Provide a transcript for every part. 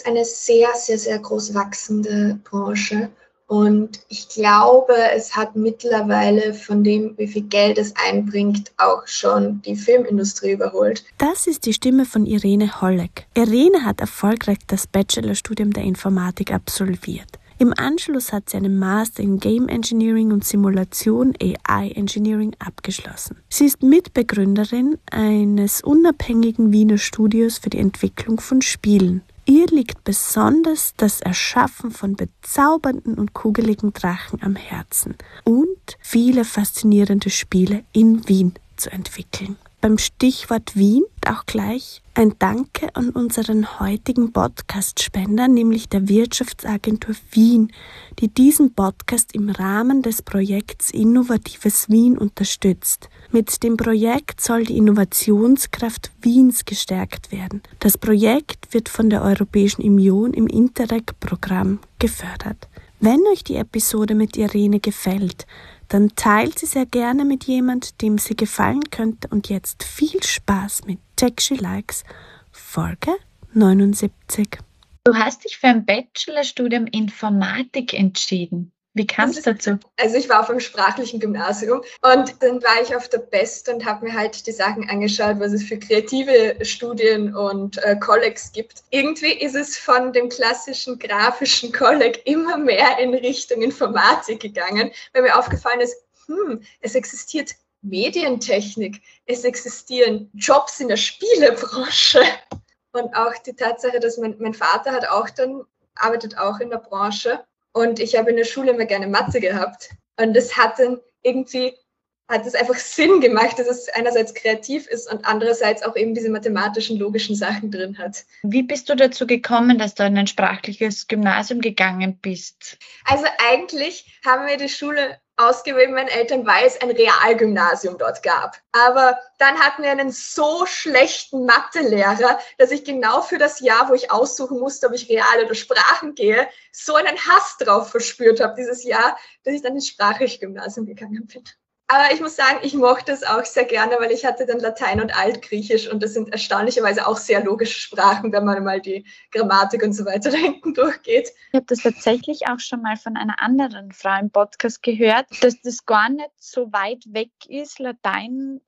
ist eine sehr, sehr, sehr groß wachsende Branche. Und ich glaube, es hat mittlerweile von dem, wie viel Geld es einbringt, auch schon die Filmindustrie überholt. Das ist die Stimme von Irene Holleck. Irene hat erfolgreich das Bachelorstudium der Informatik absolviert. Im Anschluss hat sie einen Master in Game Engineering und Simulation AI Engineering abgeschlossen. Sie ist Mitbegründerin eines unabhängigen Wiener Studios für die Entwicklung von Spielen. Ihr liegt besonders das Erschaffen von bezaubernden und kugeligen Drachen am Herzen und viele faszinierende Spiele in Wien zu entwickeln. Beim Stichwort Wien auch gleich ein Danke an unseren heutigen Podcast-Spender, nämlich der Wirtschaftsagentur Wien, die diesen Podcast im Rahmen des Projekts Innovatives Wien unterstützt. Mit dem Projekt soll die Innovationskraft Wiens gestärkt werden. Das Projekt wird von der Europäischen Union im Interreg-Programm gefördert. Wenn euch die Episode mit Irene gefällt, dann teilt sie sehr gerne mit jemand, dem sie gefallen könnte. Und jetzt viel Spaß mit Tech She Likes, Folge 79. Du hast dich für ein Bachelorstudium Informatik entschieden. Wie kam es dazu? Also ich war auf einem sprachlichen Gymnasium und dann war ich auf der Best und habe mir halt die Sachen angeschaut, was es für kreative Studien und äh, Collegs gibt. Irgendwie ist es von dem klassischen grafischen Kolleg immer mehr in Richtung Informatik gegangen, weil mir aufgefallen ist, hm, es existiert Medientechnik, es existieren Jobs in der Spielebranche. Und auch die Tatsache, dass mein, mein Vater hat auch dann, arbeitet auch in der Branche und ich habe in der Schule immer gerne Mathe gehabt. Und das hat dann irgendwie, hat es einfach Sinn gemacht, dass es einerseits kreativ ist und andererseits auch eben diese mathematischen, logischen Sachen drin hat. Wie bist du dazu gekommen, dass du in ein sprachliches Gymnasium gegangen bist? Also eigentlich haben wir die Schule ausgewählt meinen Eltern, weil es ein Realgymnasium dort gab. Aber dann hatten wir einen so schlechten Mathelehrer, dass ich genau für das Jahr, wo ich aussuchen musste, ob ich Real oder Sprachen gehe, so einen Hass drauf verspürt habe dieses Jahr, dass ich dann ins Sprachlich-Gymnasium gegangen bin. Aber ich muss sagen, ich mochte es auch sehr gerne, weil ich hatte dann Latein und Altgriechisch und das sind erstaunlicherweise auch sehr logische Sprachen, wenn man mal die Grammatik und so weiter da hinten durchgeht. Ich habe das tatsächlich auch schon mal von einer anderen Frau im Podcast gehört, dass das gar nicht so weit weg ist, Latein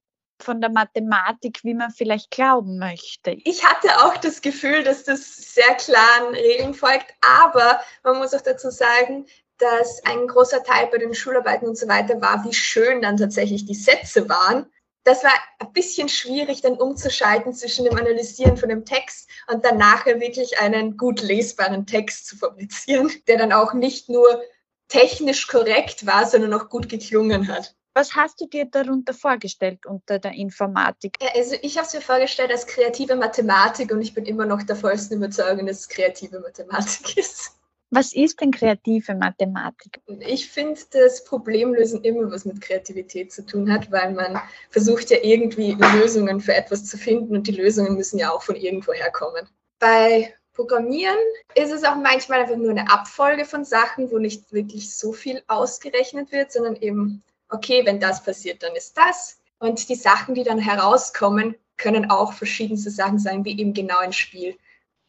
von der Mathematik, wie man vielleicht glauben möchte. Ich hatte auch das Gefühl, dass das sehr klaren Regeln folgt, aber man muss auch dazu sagen, dass ein großer Teil bei den Schularbeiten und so weiter war, wie schön dann tatsächlich die Sätze waren. Das war ein bisschen schwierig, dann umzuschalten zwischen dem Analysieren von dem Text und dann nachher wirklich einen gut lesbaren Text zu fabrizieren, der dann auch nicht nur technisch korrekt war, sondern auch gut geklungen hat. Was hast du dir darunter vorgestellt unter der Informatik? Also ich habe es mir vorgestellt als kreative Mathematik und ich bin immer noch der vollsten Überzeugung, dass es kreative Mathematik ist. Was ist denn kreative Mathematik? Ich finde, das Problemlösen immer was mit Kreativität zu tun hat, weil man versucht ja irgendwie Lösungen für etwas zu finden und die Lösungen müssen ja auch von irgendwo herkommen. Bei Programmieren ist es auch manchmal einfach nur eine Abfolge von Sachen, wo nicht wirklich so viel ausgerechnet wird, sondern eben, okay, wenn das passiert, dann ist das. Und die Sachen, die dann herauskommen, können auch verschiedenste Sachen sein, wie eben genau ein Spiel.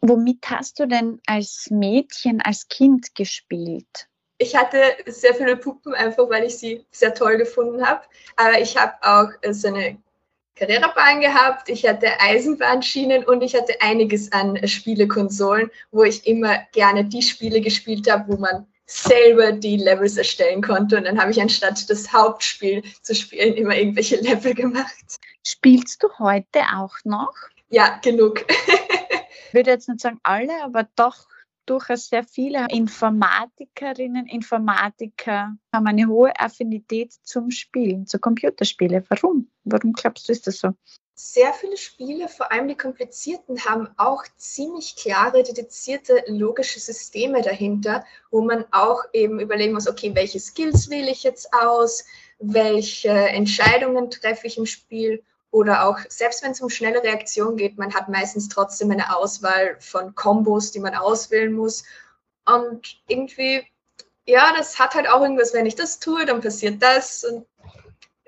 Womit hast du denn als Mädchen, als Kind gespielt? Ich hatte sehr viele Puppen, einfach weil ich sie sehr toll gefunden habe. Aber ich habe auch so eine Carrera-Bahn gehabt, ich hatte Eisenbahnschienen und ich hatte einiges an Spielekonsolen, wo ich immer gerne die Spiele gespielt habe, wo man selber die Levels erstellen konnte. Und dann habe ich anstatt das Hauptspiel zu spielen immer irgendwelche Level gemacht. Spielst du heute auch noch? Ja, genug. ich würde jetzt nicht sagen alle, aber doch durchaus sehr viele Informatikerinnen, Informatiker haben eine hohe Affinität zum Spielen, zu Computerspielen. Warum? Warum glaubst du, ist das so? Sehr viele Spiele, vor allem die komplizierten, haben auch ziemlich klare, dedizierte, logische Systeme dahinter, wo man auch eben überlegen muss, okay, welche Skills wähle ich jetzt aus, welche Entscheidungen treffe ich im Spiel oder auch, selbst wenn es um schnelle Reaktion geht, man hat meistens trotzdem eine Auswahl von Kombos, die man auswählen muss. Und irgendwie, ja, das hat halt auch irgendwas, wenn ich das tue, dann passiert das. Und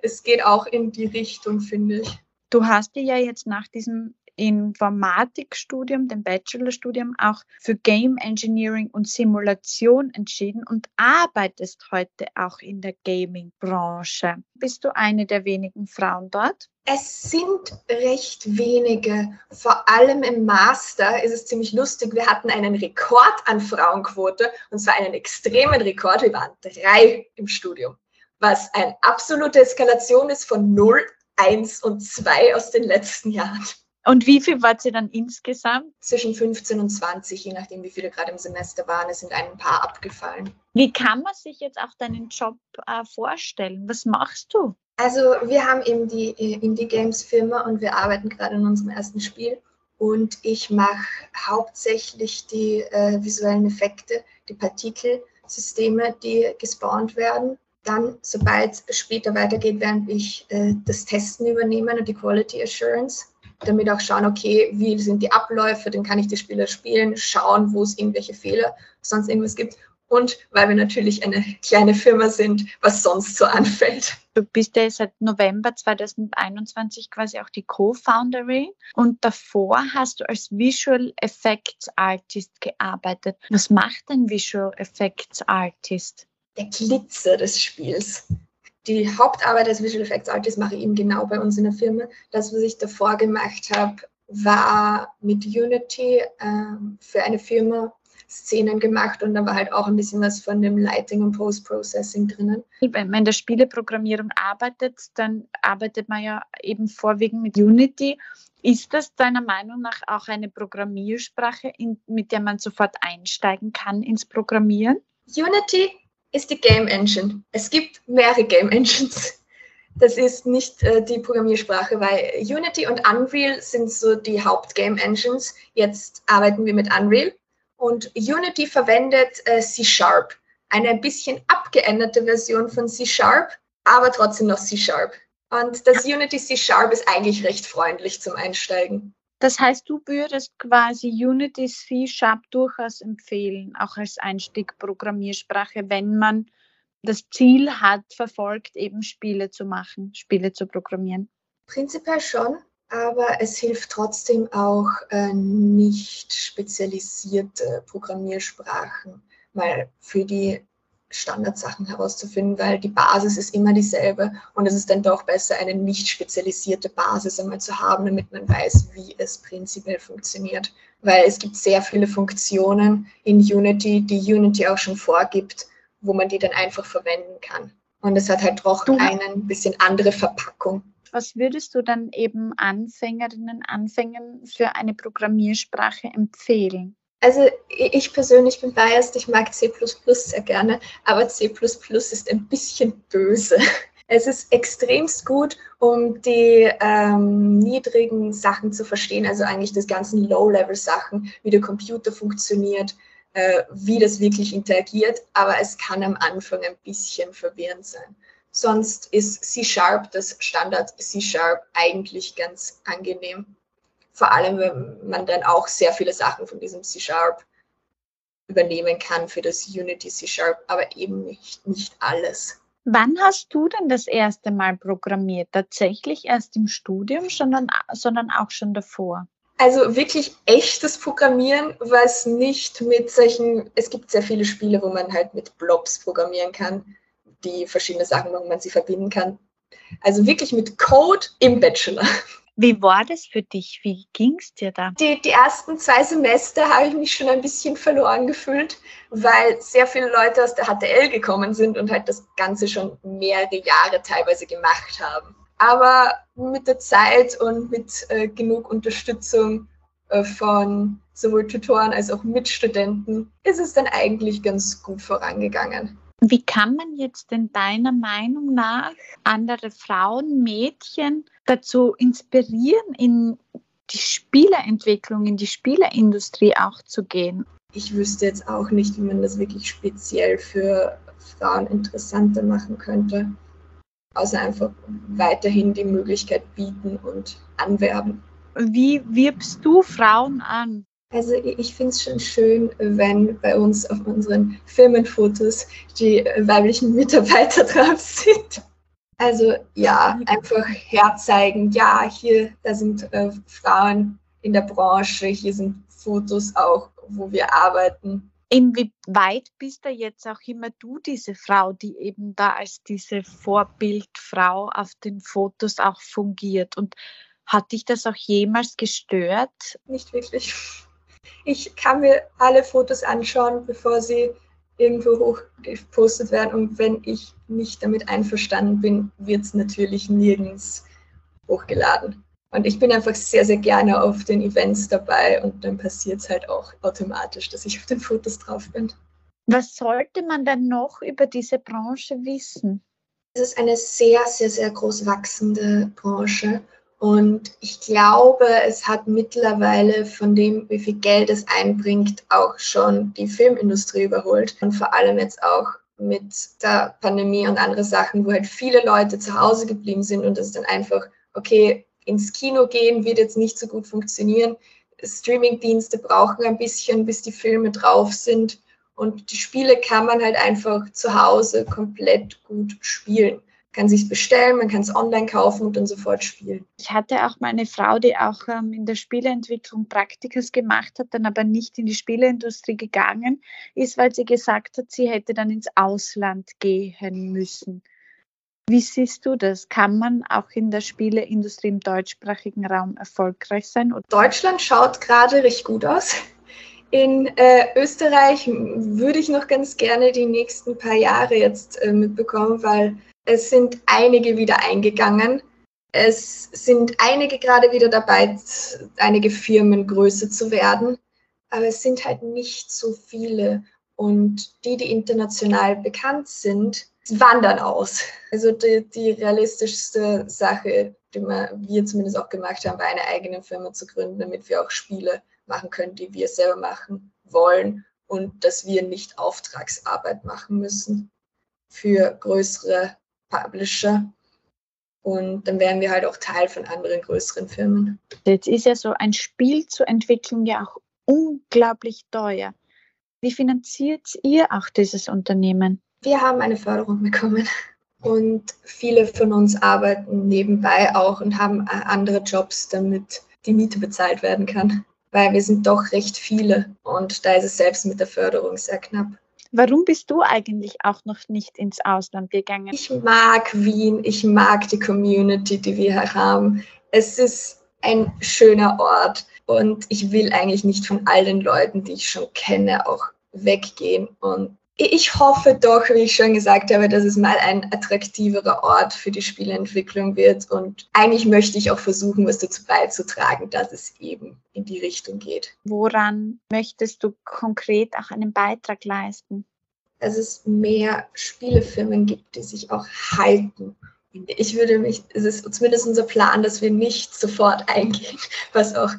es geht auch in die Richtung, finde ich. Du hast dir ja jetzt nach diesem Informatikstudium, dem Bachelorstudium, auch für Game Engineering und Simulation entschieden und arbeitest heute auch in der Gaming-Branche. Bist du eine der wenigen Frauen dort? Es sind recht wenige. Vor allem im Master ist es ziemlich lustig. Wir hatten einen Rekord an Frauenquote und zwar einen extremen Rekord. Wir waren drei im Studium, was eine absolute Eskalation ist von 0, 1 und 2 aus den letzten Jahren. Und wie viel wart ihr dann insgesamt? Zwischen 15 und 20, je nachdem, wie viele gerade im Semester waren. Es sind ein paar abgefallen. Wie kann man sich jetzt auch deinen Job äh, vorstellen? Was machst du? Also wir haben eben die äh, Indie Games Firma und wir arbeiten gerade in unserem ersten Spiel. Und ich mache hauptsächlich die äh, visuellen Effekte, die Partikelsysteme, die gespawnt werden. Dann, sobald es später weitergeht, werde ich äh, das Testen übernehmen und die Quality Assurance, damit auch schauen, okay, wie sind die Abläufe, dann kann ich die Spiele spielen, schauen, wo es irgendwelche Fehler, sonst irgendwas gibt und weil wir natürlich eine kleine Firma sind, was sonst so anfällt. Du bist ja seit November 2021 quasi auch die Co-Founderin und davor hast du als Visual Effects Artist gearbeitet. Was macht ein Visual Effects Artist? Der Glitzer des Spiels. Die Hauptarbeit als Visual Effects Artist mache ich eben genau bei uns in der Firma. Das, was ich davor gemacht habe, war mit Unity äh, für eine Firma Szenen gemacht und da war halt auch ein bisschen was von dem Lighting und Post-Processing drinnen. Wenn man in der Spieleprogrammierung arbeitet, dann arbeitet man ja eben vorwiegend mit Unity. Ist das deiner Meinung nach auch eine Programmiersprache, in, mit der man sofort einsteigen kann ins Programmieren? Unity ist die Game Engine. Es gibt mehrere Game Engines. Das ist nicht äh, die Programmiersprache, weil Unity und Unreal sind so die Haupt-Game Engines. Jetzt arbeiten wir mit Unreal und Unity verwendet äh, C-Sharp, eine ein bisschen abgeänderte Version von C-Sharp, aber trotzdem noch C-Sharp. Und das Unity C-Sharp ist eigentlich recht freundlich zum Einsteigen. Das heißt, du würdest quasi Unity C-Sharp durchaus empfehlen, auch als Einstieg-Programmiersprache, wenn man das Ziel hat, verfolgt, eben Spiele zu machen, Spiele zu programmieren. Prinzipiell schon aber es hilft trotzdem auch äh, nicht spezialisierte Programmiersprachen mal für die Standardsachen herauszufinden, weil die Basis ist immer dieselbe und es ist dann doch besser, eine nicht spezialisierte Basis einmal zu haben, damit man weiß, wie es prinzipiell funktioniert. Weil es gibt sehr viele Funktionen in Unity, die Unity auch schon vorgibt, wo man die dann einfach verwenden kann. Und es hat halt doch eine bisschen andere Verpackung was würdest du dann eben Anfängerinnen, Anfängern für eine Programmiersprache empfehlen? Also ich persönlich bin biased, ich mag C sehr gerne, aber C ist ein bisschen böse. Es ist extremst gut, um die ähm, niedrigen Sachen zu verstehen, also eigentlich das ganzen Low-Level-Sachen, wie der Computer funktioniert, äh, wie das wirklich interagiert, aber es kann am Anfang ein bisschen verwirrend sein. Sonst ist C-Sharp, das Standard C-Sharp, eigentlich ganz angenehm. Vor allem, wenn man dann auch sehr viele Sachen von diesem C-Sharp übernehmen kann für das Unity C-Sharp, aber eben nicht, nicht alles. Wann hast du denn das erste Mal programmiert? Tatsächlich erst im Studium, sondern, sondern auch schon davor? Also wirklich echtes Programmieren, was nicht mit solchen, es gibt sehr viele Spiele, wo man halt mit Blobs programmieren kann die verschiedene Sachen, wo man sie verbinden kann. Also wirklich mit Code im Bachelor. Wie war das für dich? Wie ging es dir da? Die, die ersten zwei Semester habe ich mich schon ein bisschen verloren gefühlt, weil sehr viele Leute aus der HTL gekommen sind und halt das Ganze schon mehrere Jahre teilweise gemacht haben. Aber mit der Zeit und mit äh, genug Unterstützung äh, von sowohl Tutoren als auch Mitstudenten ist es dann eigentlich ganz gut vorangegangen. Wie kann man jetzt denn deiner Meinung nach andere Frauen, Mädchen dazu inspirieren, in die Spieleentwicklung, in die Spieleindustrie auch zu gehen? Ich wüsste jetzt auch nicht, wie man das wirklich speziell für Frauen interessanter machen könnte, außer einfach weiterhin die Möglichkeit bieten und anwerben. Wie wirbst du Frauen an? Also ich finde es schon schön, wenn bei uns auf unseren Firmenfotos die weiblichen Mitarbeiter drauf sind. Also ja, einfach herzeigen, ja, hier, da sind äh, Frauen in der Branche, hier sind Fotos auch, wo wir arbeiten. Inwieweit bist du jetzt auch immer du diese Frau, die eben da als diese Vorbildfrau auf den Fotos auch fungiert? Und hat dich das auch jemals gestört? Nicht wirklich. Ich kann mir alle Fotos anschauen, bevor sie irgendwo hochgepostet werden. Und wenn ich nicht damit einverstanden bin, wird es natürlich nirgends hochgeladen. Und ich bin einfach sehr, sehr gerne auf den Events dabei und dann passiert es halt auch automatisch, dass ich auf den Fotos drauf bin. Was sollte man denn noch über diese Branche wissen? Es ist eine sehr, sehr, sehr groß wachsende Branche. Und ich glaube, es hat mittlerweile von dem, wie viel Geld es einbringt, auch schon die Filmindustrie überholt. Und vor allem jetzt auch mit der Pandemie und andere Sachen, wo halt viele Leute zu Hause geblieben sind und es dann einfach, okay, ins Kino gehen wird jetzt nicht so gut funktionieren. Streamingdienste brauchen ein bisschen, bis die Filme drauf sind. Und die Spiele kann man halt einfach zu Hause komplett gut spielen. Man kann sich bestellen, man kann es online kaufen und dann sofort spielen. Ich hatte auch mal eine Frau, die auch ähm, in der Spieleentwicklung Praktikas gemacht hat, dann aber nicht in die Spieleindustrie gegangen ist, weil sie gesagt hat, sie hätte dann ins Ausland gehen müssen. Wie siehst du das? Kann man auch in der Spieleindustrie im deutschsprachigen Raum erfolgreich sein? Deutschland schaut gerade recht gut aus. In äh, Österreich würde ich noch ganz gerne die nächsten paar Jahre jetzt äh, mitbekommen, weil es sind einige wieder eingegangen. Es sind einige gerade wieder dabei, einige Firmen größer zu werden. Aber es sind halt nicht so viele. Und die, die international bekannt sind, wandern aus. Also die, die realistischste Sache, die wir, zumindest auch gemacht haben, war eine eigene Firma zu gründen, damit wir auch Spiele machen können, die wir selber machen wollen und dass wir nicht Auftragsarbeit machen müssen für größere Publisher. Und dann wären wir halt auch Teil von anderen größeren Firmen. Jetzt ist ja so ein Spiel zu entwickeln ja auch unglaublich teuer. Wie finanziert ihr auch dieses Unternehmen? Wir haben eine Förderung bekommen und viele von uns arbeiten nebenbei auch und haben äh, andere Jobs, damit die Miete bezahlt werden kann, weil wir sind doch recht viele und da ist es selbst mit der Förderung sehr knapp. Warum bist du eigentlich auch noch nicht ins Ausland gegangen? Ich mag Wien, ich mag die Community, die wir hier haben. Es ist ein schöner Ort und ich will eigentlich nicht von all den Leuten, die ich schon kenne, auch weggehen und ich hoffe doch, wie ich schon gesagt habe, dass es mal ein attraktiverer Ort für die Spieleentwicklung wird. Und eigentlich möchte ich auch versuchen, was dazu beizutragen, dass es eben in die Richtung geht. Woran möchtest du konkret auch einen Beitrag leisten? Dass es mehr Spielefirmen gibt, die sich auch halten. Ich würde mich, es ist zumindest unser Plan, dass wir nicht sofort eingehen, was auch,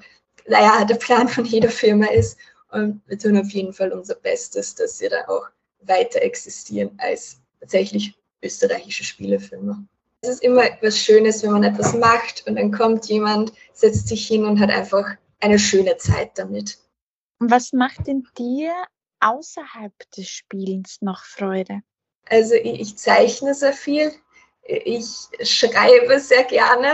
naja, der Plan von jeder Firma ist. Und wir tun auf jeden Fall unser Bestes, dass wir da auch weiter existieren als tatsächlich österreichische Spielefilme. Es ist immer etwas Schönes, wenn man etwas macht und dann kommt jemand, setzt sich hin und hat einfach eine schöne Zeit damit. Und was macht denn dir außerhalb des Spielens noch Freude? Also ich, ich zeichne sehr viel, ich schreibe sehr gerne.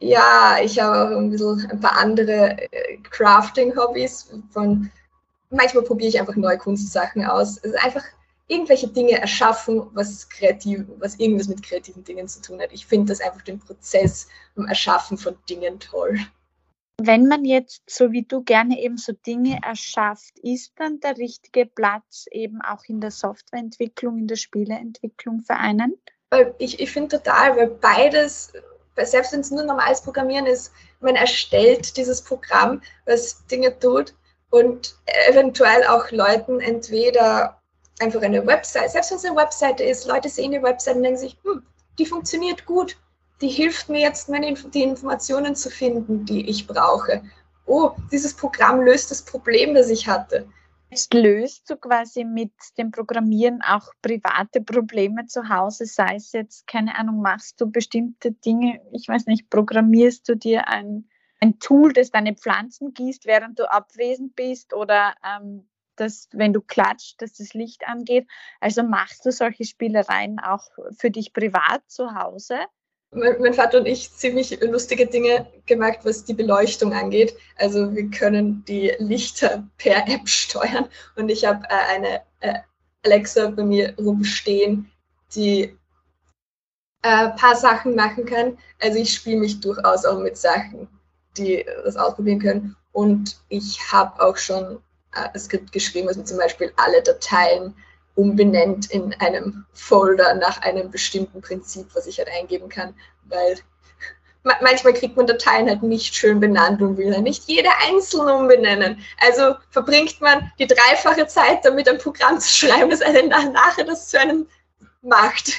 Ja, ich habe auch ein bisschen ein paar andere äh, Crafting-Hobbys. Von manchmal probiere ich einfach neue Kunstsachen aus. Es ist einfach irgendwelche Dinge erschaffen, was kreativ, was irgendwas mit kreativen Dingen zu tun hat. Ich finde das einfach den Prozess beim Erschaffen von Dingen toll. Wenn man jetzt, so wie du gerne eben so Dinge erschafft, ist dann der richtige Platz eben auch in der Softwareentwicklung, in der Spieleentwicklung für einen? Ich, ich finde total, weil beides, selbst wenn es nur normales Programmieren ist, man erstellt dieses Programm, was Dinge tut und eventuell auch Leuten entweder einfach eine Website, selbst wenn es eine Webseite ist, Leute sehen die Website und denken sich, hm, die funktioniert gut, die hilft mir jetzt, meine, die Informationen zu finden, die ich brauche. Oh, dieses Programm löst das Problem, das ich hatte. Jetzt löst du quasi mit dem Programmieren auch private Probleme zu Hause, sei es jetzt, keine Ahnung, machst du bestimmte Dinge, ich weiß nicht, programmierst du dir ein, ein Tool, das deine Pflanzen gießt, während du abwesend bist oder ähm, dass wenn du klatscht, dass das Licht angeht. Also machst du solche Spielereien auch für dich privat zu Hause? mein, Vater und ich ziemlich lustige Dinge gemacht, was die Beleuchtung angeht. Also wir können die Lichter per App steuern und ich habe äh, eine äh, Alexa bei mir rumstehen, die ein äh, paar Sachen machen kann. Also ich spiele mich durchaus auch mit Sachen, die das ausprobieren können. Und ich habe auch schon äh, ein Skript geschrieben, was mir zum Beispiel alle Dateien umbenennt in einem Folder nach einem bestimmten Prinzip, was ich halt eingeben kann, weil manchmal kriegt man Dateien halt nicht schön benannt und will ja nicht jede einzeln umbenennen. Also verbringt man die dreifache Zeit damit, ein Programm zu schreiben, das einen nachher das zu einem macht.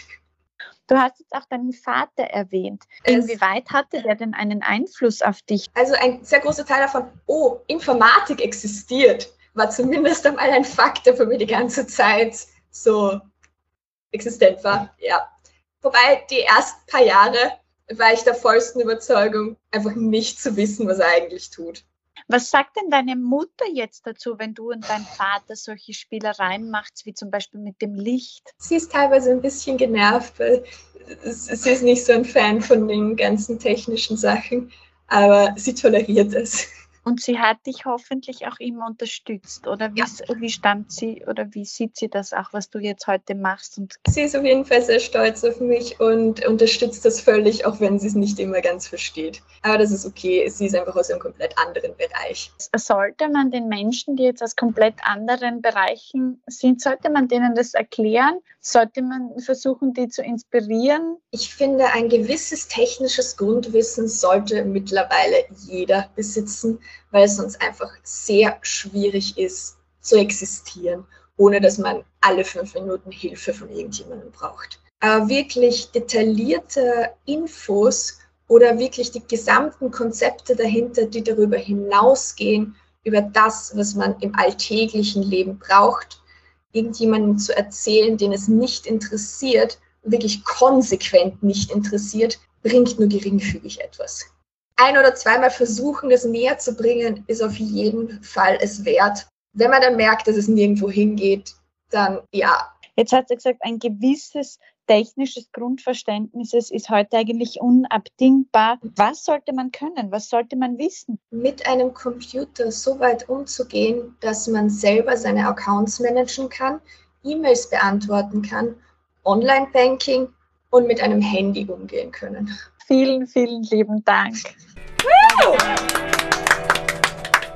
Du hast jetzt auch deinen Vater erwähnt. Inwieweit hatte der denn einen Einfluss auf dich? Also ein sehr großer Teil davon, oh, Informatik existiert, war zumindest einmal ein Fakt, der für mich die ganze Zeit so existent war. Ja. Wobei die ersten paar Jahre war ich der vollsten Überzeugung, einfach nicht zu wissen, was er eigentlich tut. Was sagt denn deine Mutter jetzt dazu, wenn du und dein Vater solche Spielereien macht, wie zum Beispiel mit dem Licht? Sie ist teilweise ein bisschen genervt, weil sie ist nicht so ein Fan von den ganzen technischen Sachen, aber sie toleriert es. Und sie hat dich hoffentlich auch immer unterstützt, oder wie, ja. wie stand sie oder wie sieht sie das auch, was du jetzt heute machst? Und sie ist auf jeden Fall sehr stolz auf mich und unterstützt das völlig, auch wenn sie es nicht immer ganz versteht. Aber das ist okay, sie ist einfach aus einem komplett anderen Bereich. Sollte man den Menschen, die jetzt aus komplett anderen Bereichen sind, sollte man denen das erklären? Sollte man versuchen, die zu inspirieren? Ich finde, ein gewisses technisches Grundwissen sollte mittlerweile jeder besitzen weil es sonst einfach sehr schwierig ist zu existieren, ohne dass man alle fünf Minuten Hilfe von irgendjemandem braucht. Aber wirklich detaillierte Infos oder wirklich die gesamten Konzepte dahinter, die darüber hinausgehen, über das, was man im alltäglichen Leben braucht, irgendjemandem zu erzählen, den es nicht interessiert, wirklich konsequent nicht interessiert, bringt nur geringfügig etwas ein oder zweimal versuchen, das näher zu bringen, ist auf jeden Fall es wert. Wenn man dann merkt, dass es nirgendwo hingeht, dann ja. Jetzt hat sie gesagt, ein gewisses technisches Grundverständnis ist heute eigentlich unabdingbar. Was sollte man können? Was sollte man wissen? Mit einem Computer so weit umzugehen, dass man selber seine Accounts managen kann, E-Mails beantworten kann, Online-Banking und mit einem Handy umgehen können. Vielen, vielen lieben Dank.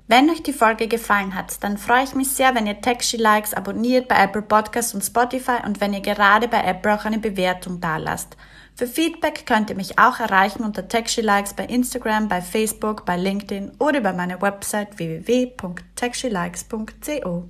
Wenn euch die Folge gefallen hat, dann freue ich mich sehr, wenn ihr Texty Likes abonniert bei Apple Podcasts und Spotify und wenn ihr gerade bei Apple auch eine Bewertung dalasst. Für Feedback könnt ihr mich auch erreichen unter Texty Likes bei Instagram, bei Facebook, bei LinkedIn oder über meine Website www.textylikes.co.